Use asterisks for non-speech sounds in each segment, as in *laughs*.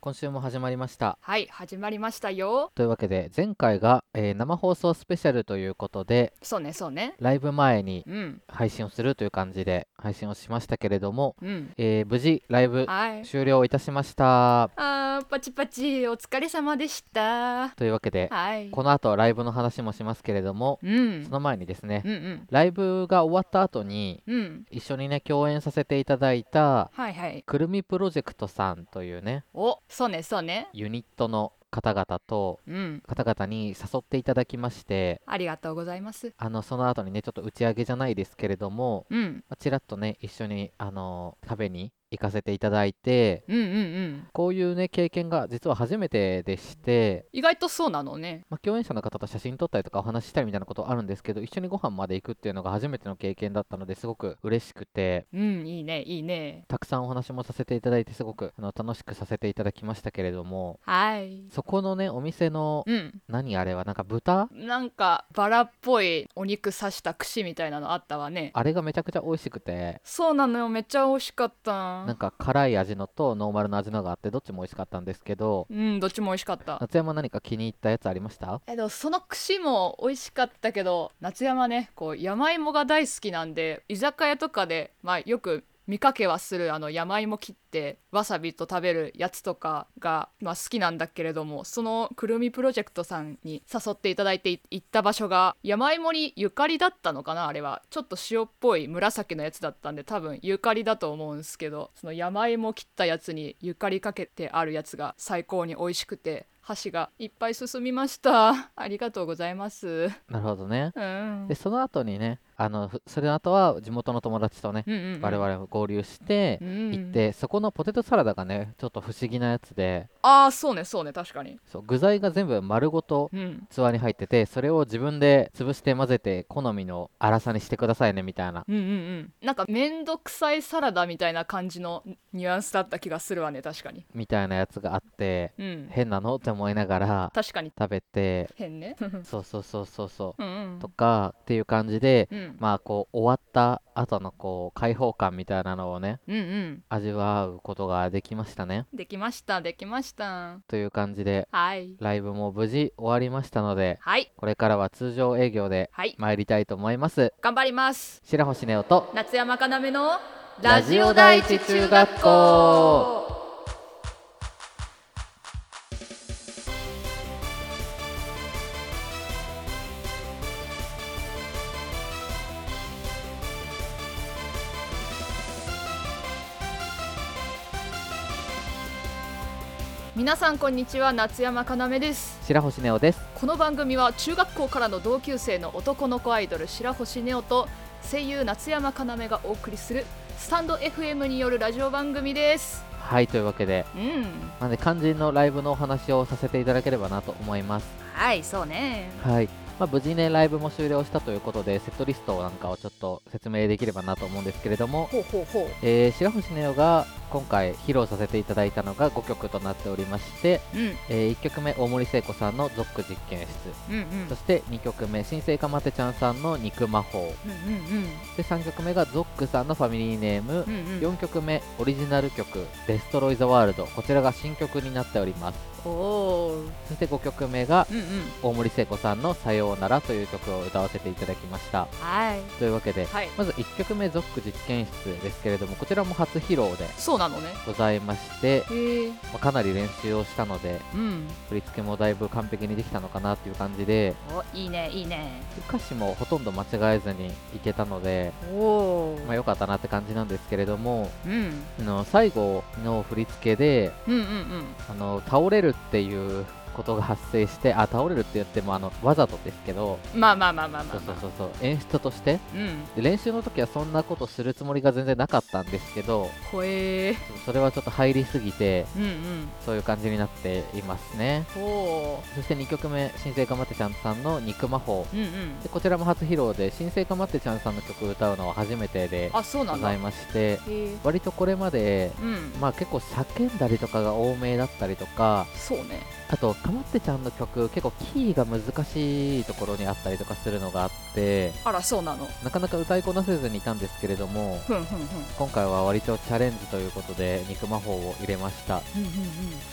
今週も始まりました。はい始まりましたよ。というわけで前回が、えー生放送スペシャルということでそうねそうね。ライブ前にうん。配信をするという感じで配信をしましたけれども、うん。えー無事ライブはい。終了いたしました。あーパチパチお疲れ様でした。というわけではい。この後ライブの話もしますけれどもうん。その前にですねうんうん。ライブが終わった後にうん。一緒にね共演させていただいたはいはい。くるみプロジェクトさんというねおそうねそうね。ユニットの方々とうん。方々に誘っていただきましてありがとうございます。あのその後にねちょっと打ち上げじゃないですけれども、うん。まあちらっとね一緒にあの食べに行かせていただいてうんうんうん。こういうね経験が実は初めてでして、意外とそうなのね。まあ、共演者の方と写真撮ったりとかお話ししたりみたいなことあるんですけど一緒にご飯まで行くっていうのが初めての経験だったのですごく嬉しくて。うんいいねいいね。たくさんお話もさせていただいてすごくあの楽しくさせていただきましたけれどもはい。そこのねお店のうん。何あれはなんか豚？なんかバラっぽいお肉刺した串みたいなのあったわね。あれがめちゃくちゃ美味しくて。そうなのよめっちゃ美味しかったなんか辛い味のとノーマルの味のがあってどっちも美味しかったんですけどうんどっちも美味しかった。夏山何か気に入ったやつありました？えでもその串も美味しかったけど夏山ねこう山芋が大好きなんで居酒屋とかで、まあ、よく見かけはする。あの山芋切ってわさびと食べるやつとかが、まあ、好きなんだけれどもそのくるみプロジェクトさんに誘っていただいて行った場所が山芋にゆかりだったのかなあれは。ちょっと塩っぽい紫のやつだったんで多分ゆかりだと思うんですけどその山芋切ったやつにゆかりかけてあるやつが最高に美味しくて。箸がいっぱい進みました。*laughs* ありがとうございます。なるほどね。うん。でその後にねあのふそれの後は地元の友達とねうんうんうん。我々も合流してうん行ってそこのポテトサラダがねちょっと不思議なやつで。ああそうねそうね確かに。そう具材が全部丸ごとうん。器に入っててそれを自分で潰して混ぜて好みの粗さにしてくださいねみたいな。うんうんうん。なんかめんどくさいサラダみたいな感じのニュアンスだった気がするわね確かに。みたいなやつがあってうん。変なの？って思いながら確かに。食べて変ね。*laughs* そうそうそうそうそう。うんうん。とかっていう感じでうん。まあこう終わった後のこう開放感みたいなのをねうんうん。味わうことができましたね。できましたできました。という感じではい。ライブも無事終わりましたのではい。これからは通常営業ではい。参りたいと思います。頑張ります。白星ネオと夏山かなめのラジオ第一中学校皆さんこんにちは夏山かなめです。白星ネオです。この番組は中学校からの同級生の男の子アイドル白星ネオと声優夏山かなめがお送りするスタンド FM によるラジオ番組です。はいというわけで。うん。なんで肝心のライブのお話をさせていただければなと思います。はいそうね。はいまあ、無事ねライブも終了したということでセットリストなんかをちょっと説明できればなと思うんですけれども、ほうほうほえー白星ネオが今回披露させていただいたのが5曲となっておりまして、ううん。え1曲目大森聖子さんの「ゾック実験室」うんうん。そして2曲目新生かまてちゃんさんの「肉魔法うんうん」で3曲目がゾックさんの「ファミリーネーム」うんうん。4曲目オリジナル曲「デストロイ・ザ・ワールド」こちらが新曲になっております。そして5曲目がうんうん。大森聖子さんの「さようなら」という曲を歌わせていただきました。はい。というわけではい。まず1曲目「ゾック実験室」ですけれどもこちらも初披露でそうなのね。ございまして、へえまあかなり練習をしたのでうん。振り付けもだいぶ完璧にできたのかなっていう感じでおいいねいいね。歌詞もほとんど間違えずにいけたので、おおまあ、良かったなって感じなんですけれどもうん。あの最後の振り付けでうんうんうん。あの倒れるっていうことが発生してあ倒れるって言ってもあのわざとですけどまあまあまあまあまあそうまあ。そうそうそう演出として。うん。で練習の時はそんなことするつもりが全然なかったんですけどほえー。それはちょっと入りすぎてうんうん。そういう感じになっていますね。ほそして2曲目新生かまってちゃんさんの「肉魔法。ううんうん」でこちらも初披露で新生かまってちゃんさんの曲を歌うのは初めてであそうなんだへございましてえ。割とこれまでうん。まあ結構叫んだりとかが多めだったりとかそうね。あとかまってちゃんの曲結構キーが難しいところにあったりとかするのがあってあらそうなの？なかなか歌いこなせずにいたんですけれどもふんふんふん。今回は割とチャレンジということで肉魔法を入れました。うんうんうん。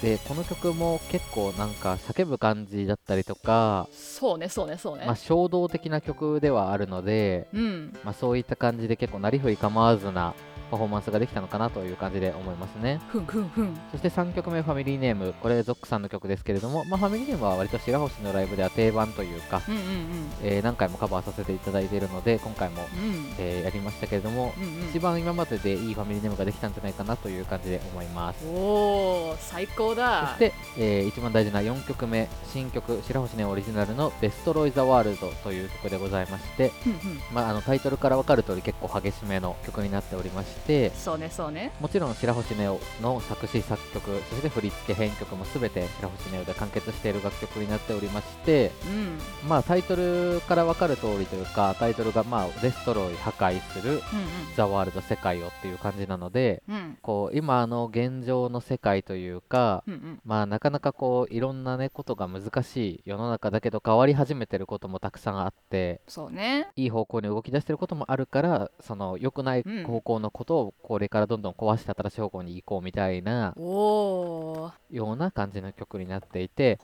でこの曲も結構なんか叫ぶ感じだったりとか、そうねそうねそうね、まあ、衝動的な曲ではあるので、うん。まあ、そういった感じで結構なりふり構わずなパフォーマンスができたのかなという感じで思いますね。ふんふんふん。そして3曲目ファミリーネームこれゾックさんの曲ですけれども、まあ、ファミリーネームは割と白星のライブでは定番というか、うんうんえー何回もカバーさせていただいているので今回も、うん。うんえーやりましたけれども、うんうん。一番今まででいいファミリーネームができたんじゃないかなという感じで思います。おー最高そだして、えー一番大事な4曲目新曲白星ネオオリジナルの「デストロイ・ザ・ワールド」という曲でございまして、うんうん。まあ、あのタイトルから分かる通り結構激しめの曲になっておりましてそうねそうね。もちろん白星ネオの作詞作曲そして振り付け編曲も全て白星ネオで完結している楽曲になっておりましてうん。まあタイトルから分かる通りというかタイトルがまあデストロイ破壊するうんザ・ワールド世界をっていう感じなのでうん。うんこう今の現状の世界というかうんうん。まあなかなかこういろんなねことが難しい世の中だけど変わり始めてることもたくさんあってそうね。いい方向に動き出してることもあるからその良くないうん。方向のことをこれからどんどん壊して新しい方向に行こうみたいなような感じの曲になっていて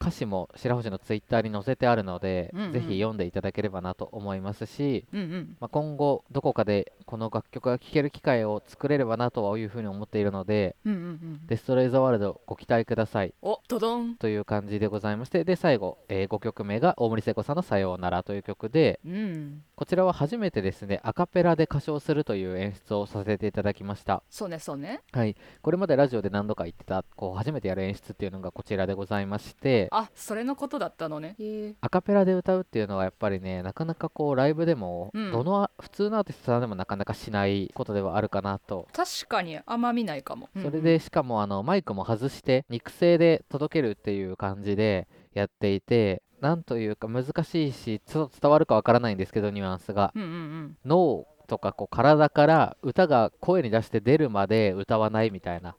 歌詞も白星のツイッターに載せてあるので、うんうん。ぜひ読んでいただければなと思いますし、うんうん。まあ、今後どこかでこの楽曲が聴ける機会を作れればなとはいうふうに思っているのでうんうんうん。デストロイ・ザ・ワールドご期待ください。おドドン。という感じでございましてで最後、え5曲目が大森聖子さんの「さようなら」という曲でうん。こちらは初めてですねアカペラで歌唱するという演出をさせていただきました。そうねそうね。はい。これまでラジオで何度か言ってたこう初めてやる演出っていうのがこちらでございまして。あそれのことだったのね。アカペラで歌うっていうのはやっぱりねなかなかこうライブでも、うん。どの普通のアーティストさんでもなかなかしないことではあるかなと。確かにあんま見ないかも。それでしかもあのマイクも外して肉声で届けるっていう感じでやっていてなんというか難しいしちょっと伝わるかわからないんですけどニュアンスが。うんうんうん。脳とかこう体から歌が声に出して出るまで歌わないみたいな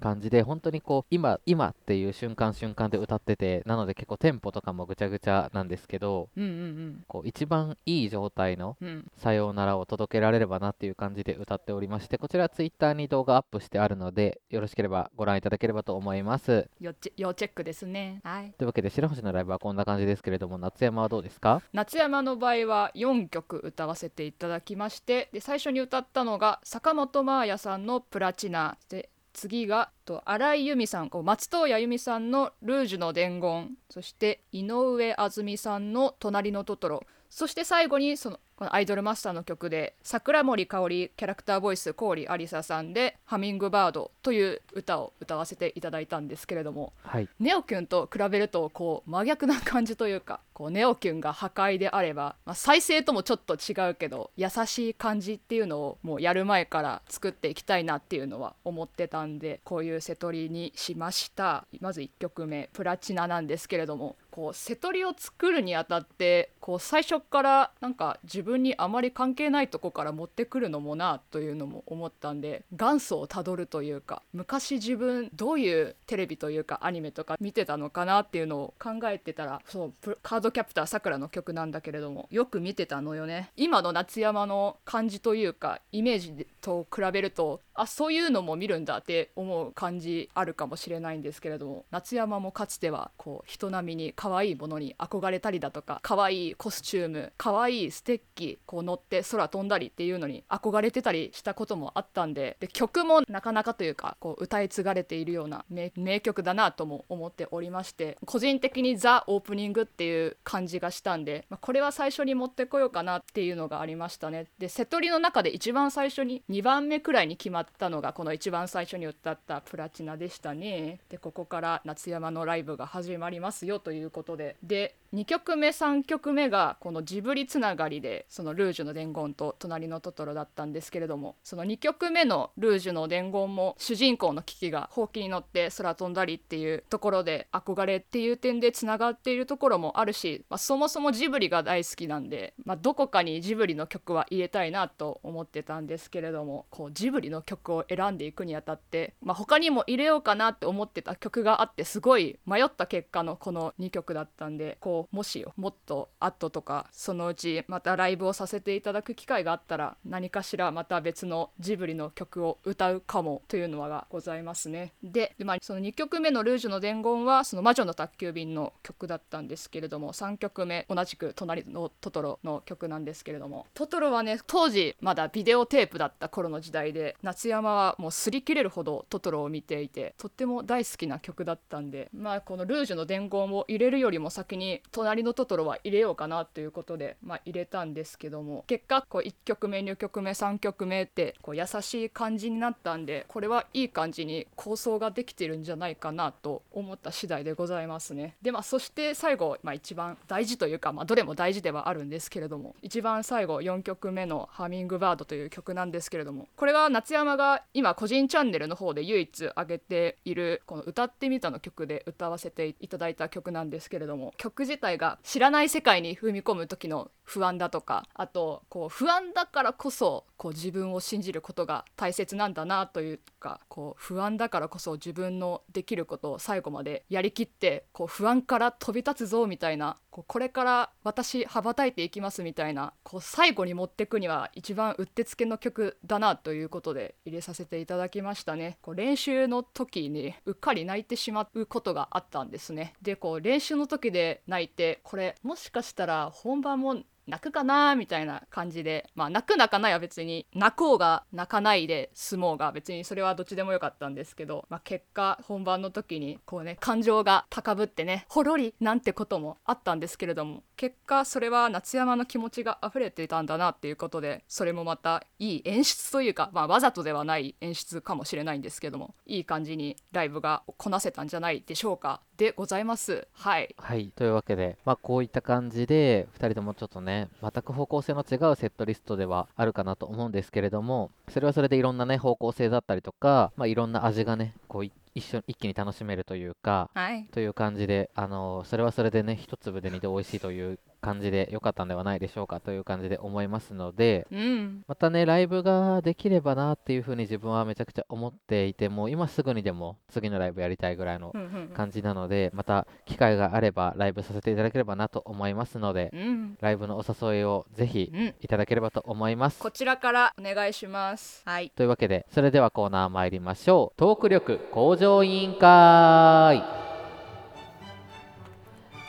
感じで本当にこう今今っていう瞬間瞬間で歌っててなので結構テンポとかもぐちゃぐちゃなんですけどうんうんこう一番いい状態のさようならを届けられればなっていう感じで歌っておりましてこちらツイッターに動画アップしてあるのでよろしければご覧いただければと思います。要チェックですね。はい。というわけで白星のライブはこんな感じですけれども夏山はどうですか？夏山の場合は4曲歌わせていただきましてで最初に歌ったのが坂本真綾さんの「プラチナ」で次がと新井由美さんこう松任谷由実さんの「ルージュの伝言」そして井上あずみさんの「隣のトトロ」そして最後にそのこのアイドルマスターの曲で桜森かおりキャラクターボイス郡ありささんで「ハミングバード」という歌を歌わせていただいたんですけれどもはい。ネオキュンと比べるとこう真逆な感じというかこうネオキュンが破壊であれば、まあ、再生ともちょっと違うけど優しい感じっていうのをもうやる前から作っていきたいなっていうのは思ってたんでこういう瀬取りにしました。まず1曲目「プラチナ」なんですけれどもこう瀬取りを作るにあたってこう最初からなんか自分にあまり関係ないとこから持ってくるのもなというのも思ったんで元祖をたどるというか昔自分どういうテレビというかアニメとか見てたのかなっていうのを考えてたらそうカードキャプターさくらの曲なんだけれどもよく見てたのよね。今の夏山の感じというかイメージと比べるとあそういうのも見るんだって思う感じあるかもしれないんですけれども。夏山もかつてはこう人並みに可愛いものに憧れたりだとか可愛いコスチューム可愛いステッキこう乗って空飛んだりっていうのに憧れてたりしたこともあったんでで曲もなかなかというかこう歌い継がれているような名曲だなとも思っておりまして個人的にザ・オープニングっていう感じがしたんで、まあ、これは最初に持ってこようかなっていうのがありましたね。で瀬戸りの中で一番最初に2番目くらいに決まったのがこの一番最初に歌った「プラチナ」でしたね。でここから夏山のライブが始まりますよということで。で2曲目3曲目がこのジブリつながりでその「ルージュの伝言」と「隣のトトロ」だったんですけれどもその2曲目の「ルージュの伝言」も主人公のキキがほうきに乗って空飛んだりっていうところで憧れっていう点でつながっているところもあるし、まあ、そもそもジブリが大好きなんで、まあ、どこかにジブリの曲は入れたいなと思ってたんですけれどもこうジブリの曲を選んでいくにあたって、まあ、他にも入れようかなって思ってた曲があってすごい迷った結果のこの2曲だったんでこうもしよもっと後とかそのうちまたライブをさせていただく機会があったら何かしらまた別のジブリの曲を歌うかもというのがございますね。でまあ、その2曲目の「ルージュの伝言」はその魔女の宅急便の曲だったんですけれども3曲目同じく「隣のトトロ」の曲なんですけれどもトトロはね当時まだビデオテープだった頃の時代で夏山はもう擦り切れるほどトトロを見ていてとっても大好きな曲だったんでまあこの「ルージュの伝言」を入れるよりも先に隣のトトロは入れようかなということで、まあ、入れたんですけども結果こう1曲目2曲目3曲目ってこう優しい感じになったんでこれはいい感じに構想ができてるんじゃないかなと思った次第でございますね。でまあそして最後、まあ、一番大事というか、まあ、どれも大事ではあるんですけれども一番最後4曲目の「ハミングバード」という曲なんですけれどもこれは夏山が今個人チャンネルの方で唯一上げているこの「歌ってみた」の曲で歌わせていただいた曲なんですけれども曲自体が知らない世界に踏み込む時の不安だとかあとこう不安だからこそこう自分を信じることが大切なんだなというかこう不安だからこそ自分のできることを最後までやりきってこう不安から飛び立つぞみたいなこうこれから私羽ばたいていきますみたいなこう最後に持ってくには一番うってつけの曲だなということで入れさせていただきましたね。こう練習の時にうっかり泣いてしまうことがあったんですね。でこう練習の時で泣いてこれもしかしたら本番も泣くかなみたいな感じで。まあ泣く泣かないは別に泣こうが泣かないで済もうが別にそれはどっちでもよかったんですけど、まあ、結果本番の時にこうね感情が高ぶってねほろりなんてこともあったんですけれども結果それは夏山の気持ちが溢れていたんだなっていうことでそれもまたいい演出というか、まあ、わざとではない演出かもしれないんですけどもいい感じにライブがこなせたんじゃないでしょうか。でございます。はい。はい。というわけでまあこういった感じで2人ともちょっとね全く方向性の違うセットリストではあるかなと思うんですけれどもそれはそれでいろんなね方向性だったりとか、まあ、いろんな味がねこう一緒一気に楽しめるというか、はい、という感じであのそれはそれでね一粒で煮て美味しいという感じで良かったんではないでしょうかという感じで思いますので、うん、またねライブができればなっていうふうに自分はめちゃくちゃ思っていても今すぐにでも次のライブやりたいぐらいの感じなので、また機会があればライブさせていただければなと思いますので、うん、ライブのお誘いをぜひいただければと思います、こちらからお願いします。はい。というわけでそれではコーナー参りましょう。トーク力向上委員会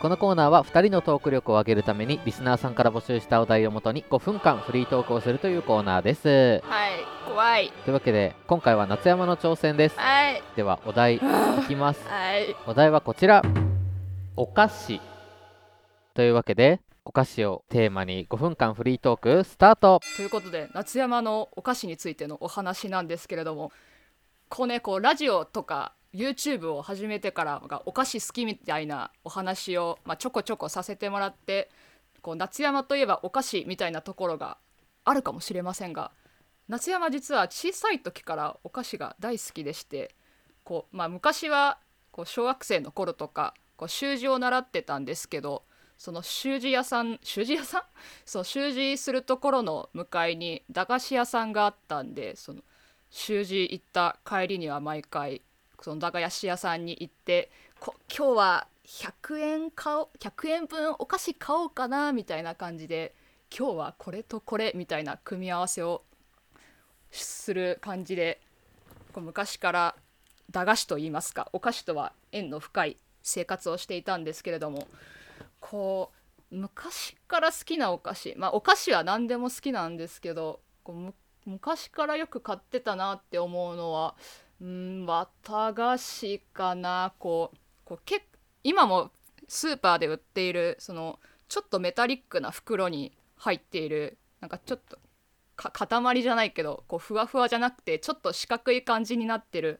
このコーナーは2人のトーク力を上げるためにリスナーさんから募集したお題をもとに5分間フリートークをするというコーナーです。はい怖い。というわけで今回は夏山の挑戦です。はいではお題いきます。はい。お題はこちら。お菓子。というわけでお菓子をテーマに5分間フリートークスタート。ということで夏山のお菓子についてのお話なんですけれどもこうねこうラジオとか YouTube を始めてからがお菓子好きみたいなお話を、まあ、ちょこちょこさせてもらってこう夏山といえばお菓子みたいなところがあるかもしれませんが夏山実は小さい時からお菓子が大好きでしてこう、まあ、昔はこう小学生の頃とかこう習字を習ってたんですけどその習字屋さん習字屋さん？*laughs* そう習字するところの向かいに駄菓子屋さんがあったんでその習字行った帰りには毎回その駄菓子屋さんに行ってこ今日は100円買お100円分お菓子買おうかなみたいな感じで今日はこれとこれみたいな組み合わせをする感じでこう昔から駄菓子と言いますかお菓子とは縁の深い生活をしていたんですけれどもこう昔から好きなお菓子まあお菓子は何でも好きなんですけどこう昔からよく買ってたなって思うのはうん綿菓子かな。こうこうけ今もスーパーで売っているそのちょっとメタリックな袋に入っているなんかちょっと塊じゃないけどこうふわふわじゃなくてちょっと四角い感じになってる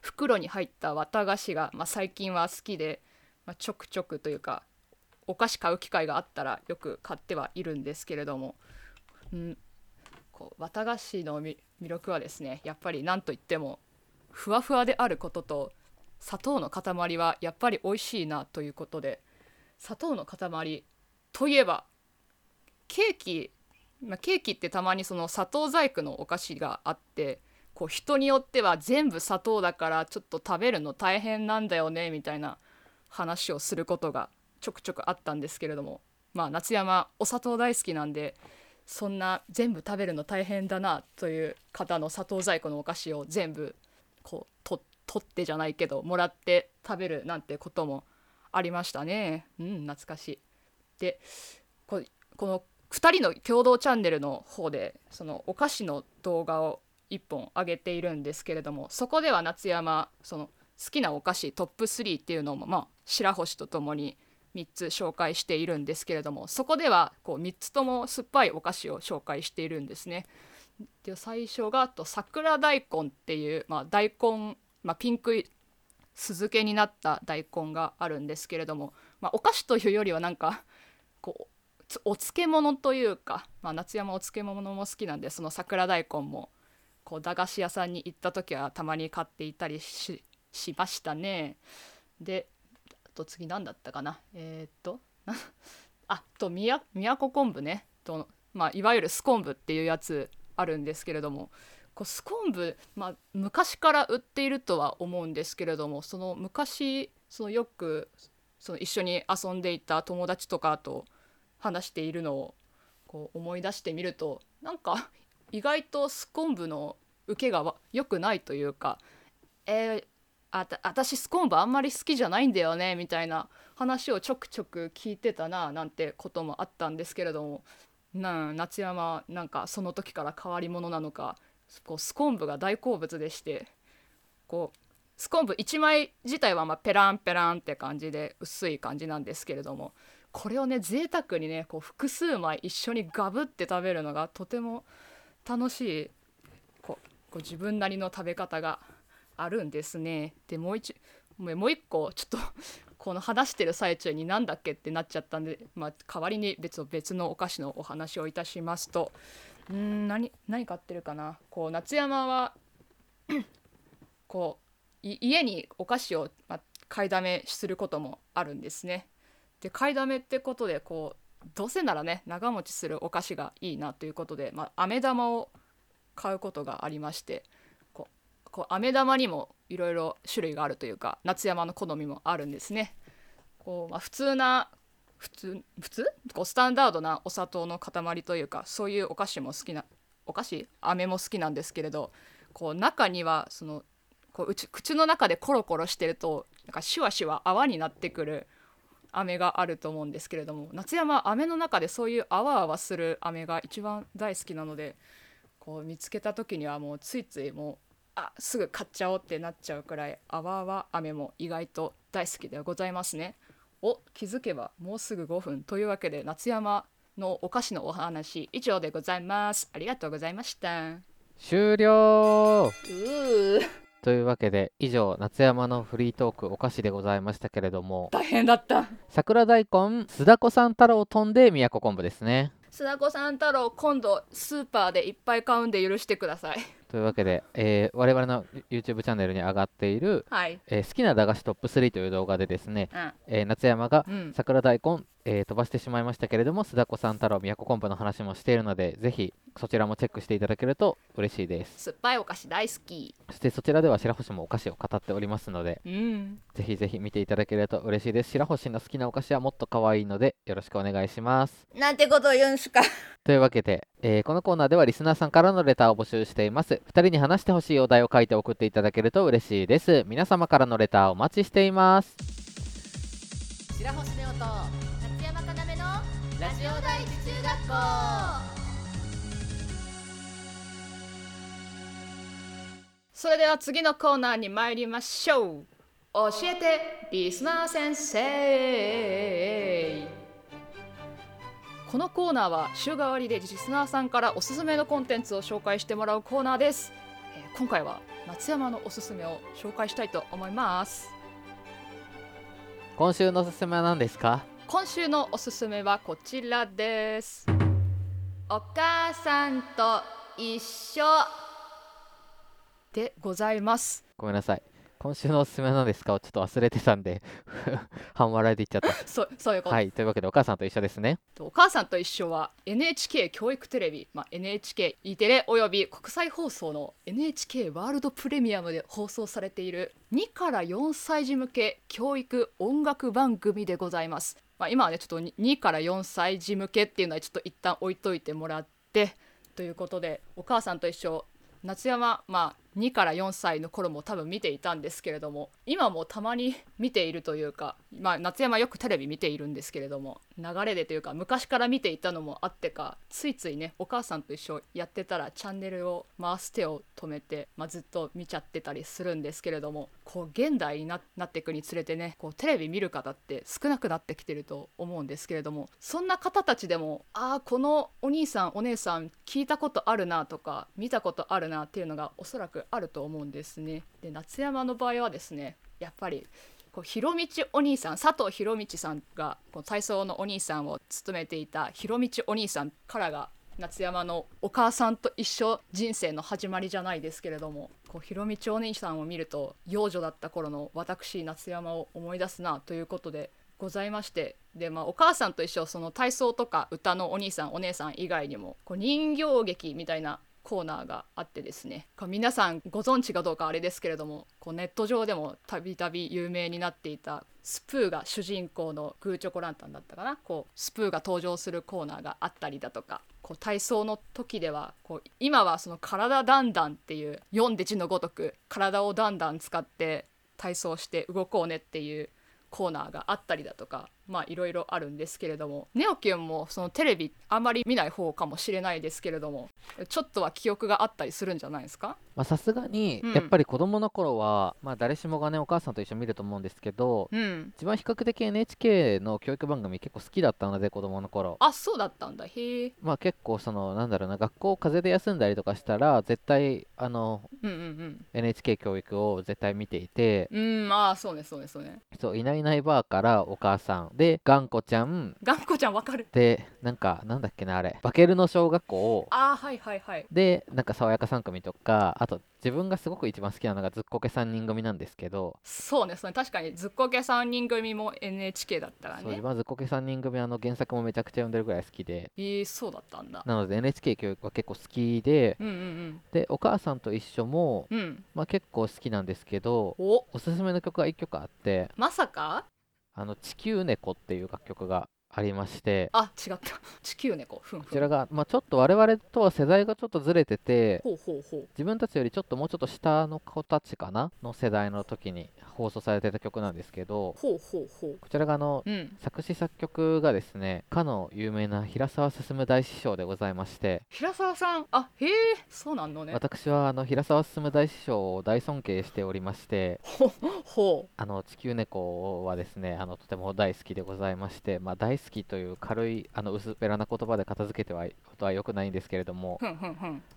袋に入った綿菓子が、まあ、最近は好きで、まあ、ちょくちょくというかお菓子買う機会があったらよく買ってはいるんですけれども、うん、こう綿菓子の魅力はですねやっぱり何といってもふわふわであることと砂糖の塊はやっぱり美味しいなということで砂糖の塊といえばケーキ、まあ、ケーキってたまにその砂糖細工のお菓子があってこう人によっては全部砂糖だからちょっと食べるの大変なんだよねみたいな話をすることがちょくちょくあったんですけれどもまあ夏山お砂糖大好きなんでそんな全部食べるの大変だなという方の砂糖細工のお菓子を全部こう取ってじゃないけどもらって食べるなんてこともありましたねうん懐かしい。でここの2人の共同チャンネルの方でそのお菓子の動画を1本上げているんですけれどもそこでは夏山その好きなお菓子トップ3っていうのもまあ白星とともに3つ紹介しているんですけれどもそこではこう3つとも酸っぱいお菓子を紹介しているんですね。で最初があと桜大根っていう、まあ、大根、まあ、ピンク酢漬けになった大根があるんですけれども、まあ、お菓子というよりはなんかこうお漬物というか、まあ、夏山お漬物も好きなんでその桜大根もこう駄菓子屋さんに行った時はたまに買っていたりしましたね。でと次何だったかな？えー、っと *laughs* あと宮古昆布ね。と、まあ、いわゆるスコンブっていうやつあるんですけれども。こうスコンブ、まあ、昔から売っているとは思うんですけれどもその昔そのよくその一緒に遊んでいた友達とかと話しているのをこう思い出してみるとなんか意外とスコンブの受けが良くないというか「えー、あた私スコーンブあんまり好きじゃないんだよね」みたいな話をちょくちょく聞いてたななんてこともあったんですけれども。な夏山なんかその時から変わり者なのかこうスコーンブが大好物でしてこうスコーンブ1枚自体はまペランペランって感じで薄い感じなんですけれどもこれをね贅沢にねこう複数枚一緒にガブって食べるのがとても楽しいこうこう自分なりの食べ方があるんですね。でもう一もう一個ちょっとこの話してる最中に何だっけってなっちゃったんで、まあ、代わりに別別のお菓子のお話をいたしますとん何何買ってるかな？こう夏山はこう家にお菓子を、まあ、買いだめすることもあるんですね。で買いだめってことでこうどうせならね長持ちするお菓子がいいなということで、まあ、飴玉を買うことがありましてこう飴玉にもいろいろ種類があるというか夏山の好みもあるんですね。こうまあ、普通な普通普通？こうスタンダードなお砂糖の塊というかそういうお菓子も好きなお菓子飴も好きなんですけれどこう中にはそのこううち口の中でコロコロしてるとなんかシュワシュワ泡になってくる飴があると思うんですけれども夏山飴の中でそういうあわあわする飴が一番大好きなのでこう見つけた時にはもうついついもうあすぐ買っちゃおうってなっちゃうくらいあわあわ飴も意外と大好きでございますね。お気づけばもうすぐ5分というわけで夏山のお菓子のお話以上でございます。ありがとうございました。終了。というわけで以上夏山のフリートークお菓子でございましたけれども。大変だった。桜大根須田子さん太郎飛んで宮古昆布ですね。須田子さん太郎今度スーパーでいっぱい買うんで許してくださいというわけで、えー、我々の YouTube チャンネルに上がっている、はい。えー、好きな駄菓子トップ3という動画でですね、うん。えー夏山がうん。桜大根、えー飛ばしてしまいましたけれども須田子さん太郎宮古昆布の話もしているのでぜひそちらもチェックしていただけると嬉しいです。酸っぱいお菓子大好き。そしてそちらでは白星もお菓子を語っておりますのでうん。ぜひぜひ見ていただけると嬉しいです。白星の好きなお菓子はもっと可愛いのでよろしくお願いします。なんてことを言うんすか。というわけで、えーこのコーナーではリスナーさんからのレターを募集しています。2人に話してほしいお題を書いて送っていただけると嬉しいです。皆様からのレターお待ちしています。白星ネオと夏山かなめのラジオ第一中学校。それでは次のコーナーに参りましょう。教えてリスナー先生。このコーナーは週替わりでリスナーさんからおすすめのコンテンツを紹介してもらうコーナーです、えー今回は夏山のおすすめを紹介したいと思います。今週のおすすめは何ですか？今週のおすすめはこちらです。お母さんと一緒でございます。ごめんなさい今週のおすすめは何ですか？をちょっと忘れてたんで *laughs* 半笑いで言っちゃっ *laughs* そそういうこと、たはいというわけでお母さんと一緒ですね。お母さんと一緒は NHK 教育テレビ、まあ、NHKE テレおよび国際放送の NHK ワールドプレミアムで放送されている2から4歳児向け教育音楽番組でございます、まあ、今はねちょっと2から4歳児向けっていうのはちょっと一旦置いといてもらってということでお母さんと一緒夏山まあ2から4歳の頃も多分見ていたんですけれども今もたまに見ているというか、まあ、夏山よくテレビ見ているんですけれども流れでというか昔から見ていたのもあってかついついねお母さんと一緒やってたらチャンネルを回す手を止めて、まあ、ずっと見ちゃってたりするんですけれどもこう現代になっていくにつれてねこうテレビ見る方って少なくなってきてると思うんですけれどもそんな方たちでもああこのお兄さんお姉さん聞いたことあるなとか見たことあるなっていうのがおそらくあると思うんですね。で夏山の場合はですねやっぱりこうひろみちお兄さん佐藤ひろみちさんがこう体操のお兄さんを務めていたひろみちお兄さんからが夏山のお母さんと一緒人生の始まりじゃないですけれどもこうひろみちお兄さんを見ると幼女だった頃の私夏山を思い出すなということでございましてで、まあ、お母さんと一緒その体操とか歌のお兄さんお姉さん以外にもこう人形劇みたいなコーナーがあってですね皆さんご存知かどうかあれですけれどもこうネット上でもたびたび有名になっていたスプーが主人公のグーチョコランタンだったかなこうスプーが登場するコーナーがあったりだとかこう体操の時ではこう今はその体だんだんっていう読んで字のごとく体をだんだん使って体操して動こうねっていうコーナーがあったりだとかまあいろいろあるんですけれども。ネオキュンもそのテレビあんまり見ない方かもしれないですけれども。ちょっとは記憶があったりするんじゃないですか？まあさすがにうん。やっぱり子供の頃は、まあ誰しもがねお母さんと一緒に見ると思うんですけどうん。一番比較的 NHK の教育番組結構好きだったので子供の頃。あそうだったんだ。へえ。まあ結構そのなんだろうな学校風邪で休んだりとかしたら絶対あのうんうん NHK 教育を絶対見ていて。うんうんまあそうねそうねそうね。そういないいないばあからお母さんで頑固ちゃん。頑固ちゃんわかる。でなんかなんだっけなあれ。バケルの小学校あーはいはいはい。でなんか爽やか3組とかあと自分がすごく一番好きなのがずっこけ3人組なんですけど、そうねそうね。確かにずっこけ3人組も NHK だったらね。そう自分はずっこけ3人組あの原作もめちゃくちゃ読んでるぐらい好きで。えー、そうだったんだ。なので NHK 教育は結構好きで。うんうんでお母さんと一緒も、うん。うんまあ、結構好きなんですけどお。おすすめの曲が1曲あって。まさか？あの地球猫っていう楽曲がありまして。あ違った。地球猫。こちらが、まあ、ちょっと我々とは世代がちょっとずれててほうほうほう。自分たちよりちょっともうちょっと下の子たちかな？の世代の時に放送されてた曲なんですけどほうほうほう。こちらがあのうん。作詞作曲がですねかの有名な平沢進大師匠でございまして。平沢さん？あへえそうなんのね。私はあの平沢進大師匠を大尊敬しておりまして。あの地球猫はですねあのとても大好きでございまして、まあ、大好きという軽いあの薄っぺらな言葉で片付けてはことはよくないんですけれども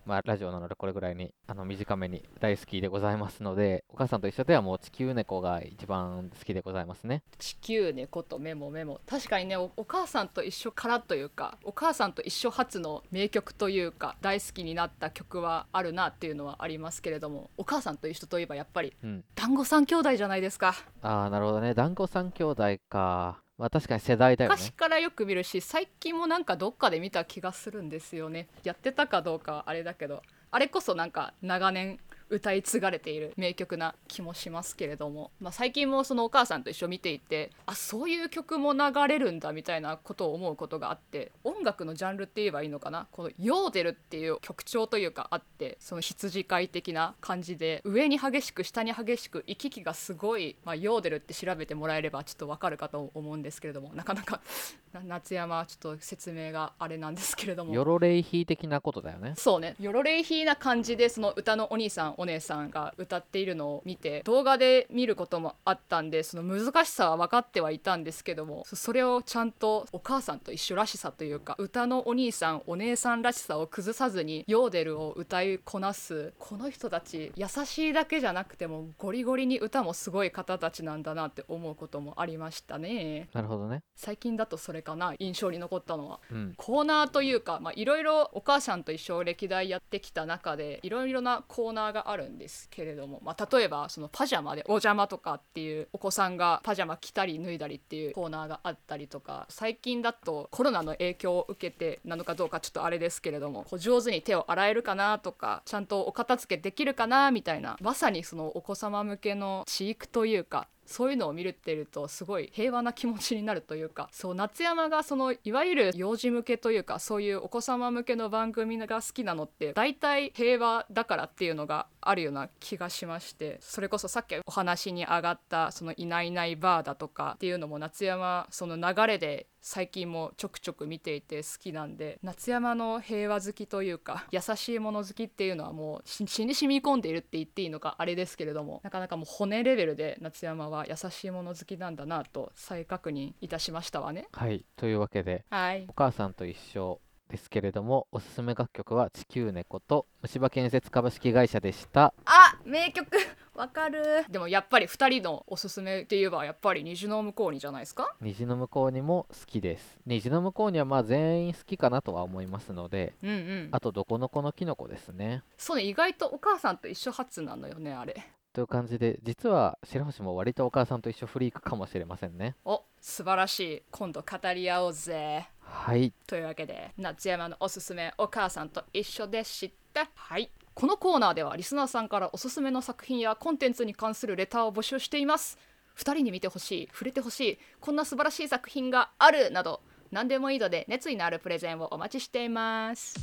まあ、ラジオなのでこれぐらいにあの短めに大好きでございますのでお母さんと一緒ではもう地球猫が一番好きでございますね。地球猫とメモメモ。確かにねおお母さんと一緒からというかお母さんと一緒初の名曲というか大好きになった曲はあるなっていうのはありますけれどもお母さんと一緒といえばやっぱりうん。団子三兄弟じゃないですか。ああなるほどね。団子三兄弟かまあ確かに世代だよね。昔からよく見るし最近もなんかどっかで見た気がするんですよね。やってたかどうかはあれだけどあれこそなんか長年歌い継がれている名曲な気もしますけれども、まあ、最近もそのお母さんと一緒に見ていてあそういう曲も流れるんだみたいなことを思うことがあって音楽のジャンルって言えばいいのかな？このヨーデルっていう曲調というかあってその羊飼い的な感じで上に激しく下に激しく行き来がすごい、まあ、ヨーデルって調べてもらえればちょっとわかるかと思うんですけれどもなかなか *laughs* な夏山はちょっと説明があれなんですけれども。ヨロレイヒー的なことだよね。そうね。ヨロレイヒーな感じでその歌のお兄さんお姉さんが歌っているのを見て動画で見ることもあったんでその難しさは分かってはいたんですけどもそそれをちゃんとお母さんと一緒らしさというか歌のお兄さんお姉さんらしさを崩さずにヨーデルを歌いこなすこの人たち優しいだけじゃなくてもゴリゴリに歌もすごい方たちなんだなって思うこともありましたね。なるほどね。最近だとそれかな印象に残ったのはうん。コーナーというかまあいろいろお母さんと一緒歴代やってきた中でいろいろなコーナーがあるんですけれども、まあ、例えばそのパジャマでお邪魔とかっていうお子さんがパジャマ着たり脱いだりっていうコーナーがあったりとか最近だとコロナの影響を受けてなのかどうかちょっとあれですけれどもこう上手に手を洗えるかなとかちゃんとお片付けできるかなみたいなまさにそのお子様向けの飼育というかそういうのを見るってるとすごい平和な気持ちになるというか *laughs* そう夏山がそのいわゆる幼児向けというかそういうお子様向けの番組が好きなのって大体平和だからっていうのがあるような気がしましてそれこそさっきお話に上がったそのいないいないバーだとかっていうのも夏山その流れで最近もちょくちょく見ていて好きなんで夏山の平和好きというか優しいもの好きっていうのはもうし血に染み込んでいるって言っていいのかあれですけれどもなかなかもう骨レベルで夏山は優しいもの好きなんだなと再確認いたしましたわね。はいというわけではい。お母さんと一緒ですけれどもおすすめ楽曲は地球猫と虫歯建設株式会社でした。あ名曲。*laughs* わかる。でもやっぱり2人のおすすめって言えばやっぱり虹の向こうにじゃないですか？虹の向こうにも好きです。虹の向こうにはまあ全員好きかなとは思いますのでうんうん。あとどこのこのキノコですね。そうね意外とお母さんと一緒初なのよねあれという感じで実は白星も割とお母さんと一緒フリークかもしれませんね。お素晴らしい。今度語り合おうぜ。はい。というわけで夏山のおすすめお母さんと一緒でした。はい。このコーナーではリスナーさんからおすすめの作品やコンテンツに関するレターを募集しています。2人に見てほしい触れてほしいこんな素晴らしい作品があるなど何でもいいので熱意のあるプレゼンをお待ちしています。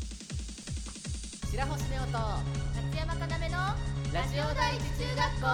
白星ネオと夏山かなめのラジオ第一中学校。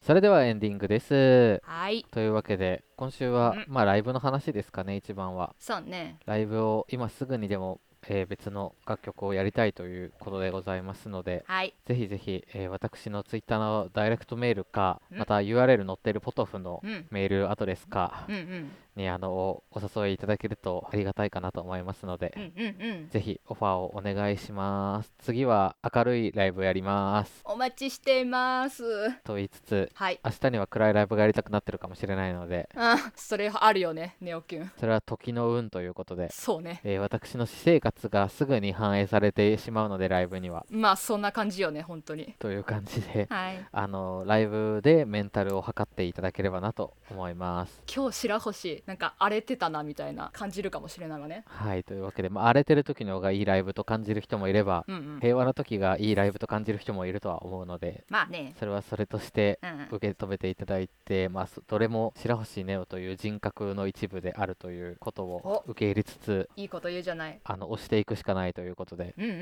それではエンディングです。はいというわけで今週はうん。まあライブの話ですかね一番は。そうね。ライブを今すぐにでも、えー別の楽曲をやりたいということでございますのではい。ぜひぜひ、えー私のツイッターのダイレクトメールかうん。また URL 載ってるポトフのうん。メールアドレスかうんうんにあのお誘いいただけるとありがたいかなと思いますので、うんうんうん。ぜひオファーをお願いします。次は明るいライブやります。お待ちしています。と言いつつはい。明日には暗いライブがやりたくなってるかもしれないのであそれあるよねネオキュン。それは時の運ということで、そうね。えー私の私生活がすぐに反映されてしまうのでライブには。まあそんな感じよね本当に。という感じではい。あのライブでメンタルを測っていただければなと思います。今日白星なんか荒れてたなみたいな感じるかもしれないわね。はいというわけで、まあ、荒れてる時の方がいいライブと感じる人もいればうんうん。平和な時がいいライブと感じる人もいるとは思うのでまあね。それはそれとしてうん受け止めていただいて、まあ、そどれも白星ネオという人格の一部であるということをお。受け入れつついいこと言うじゃない。あの押していくしかないということで。うんうんう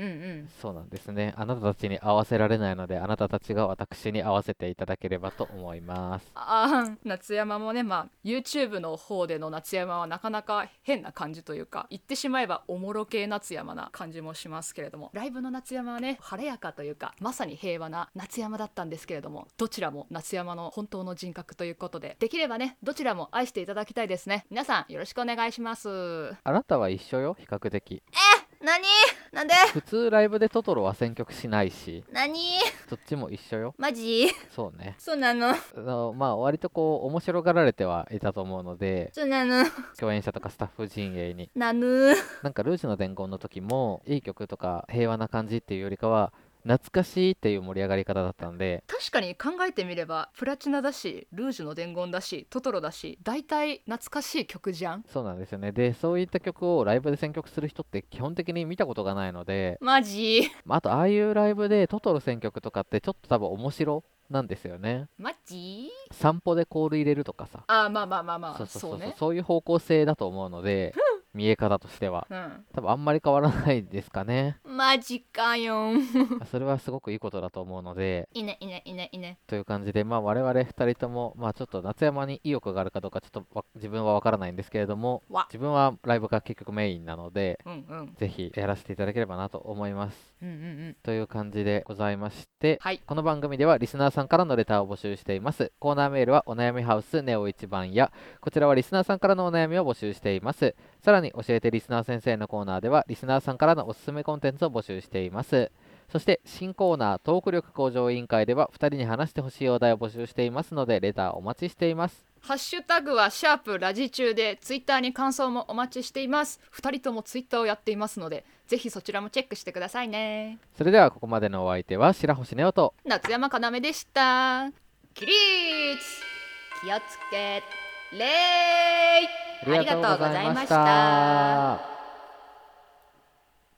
ん。そうなんですね。あなたたちに合わせられないのであなたたちが私に合わせていただければと思います。ああ夏山もねまあ YouTube の方での夏山はなかなか変な感じというか言ってしまえばおもろ系夏山な感じもしますけれどもライブの夏山はね晴れやかというかまさに平和な夏山だったんですけれどもどちらも夏山の本当の人格ということでできればねどちらも愛していただきたいですね。皆さんよろしくお願いします。あなたは一緒よ比較的何？なんで？普通ライブでトトロは選曲しないし。何？そっちも一緒よ。マジ？そうね。そうなの？あのまあ割とこう面白がられてはいたと思うのでそうなの？共演者とかスタッフ陣営に。なぬ。なんかルージュの伝言の時もいい曲とか平和な感じっていうよりかは懐かしいっていう盛り上がり方だったんで。確かに考えてみればプラチナだしルージュの伝言だしトトロだし大体懐かしい曲じゃん。そうなんですよね。でそういった曲をライブで選曲する人って基本的に見たことがないので、マジ。まあ、あとああいうライブでトトロ選曲とかってちょっと多分面白なんですよね。マジ？散歩でコール入れるとかさ。あーまあまあまあまあそうそうそうそう。ね。そういう方向性だと思うので見え方としては。うん。多分あんまり変わらないですかね。マジかよ。*laughs* それはすごくいいことだと思うので。いいねいいねいいねいいね。という感じでまあ我々2人ともまあちょっと夏山に意欲があるかどうかちょっとわ自分は分からないんですけれどもわ。自分はライブが結局メインなのでうんうん。ぜひやらせていただければなと思います。うんうんうん。という感じでございまして、はい。この番組ではリスナーさんからのレターを募集しています。コーナーメールはお悩みハウスネオ一番や、こちらはリスナーさんからのお悩みを募集しています。さらに教えてリスナー先生のコーナーではリスナーさんからのおすすめコンテンツを募集しています。そして新コーナートーク力向上委員会では2人に話してほしいお題を募集していますのでレターお待ちしています。ハッシュタグはシャープラジ中でツイッターに感想もお待ちしています。二人ともツイッターをやっていますのでぜひそちらもチェックしてくださいね。それではここまでのお相手は白星ネオと夏山かなめでした。起立。気をつけ礼ありがとうございました。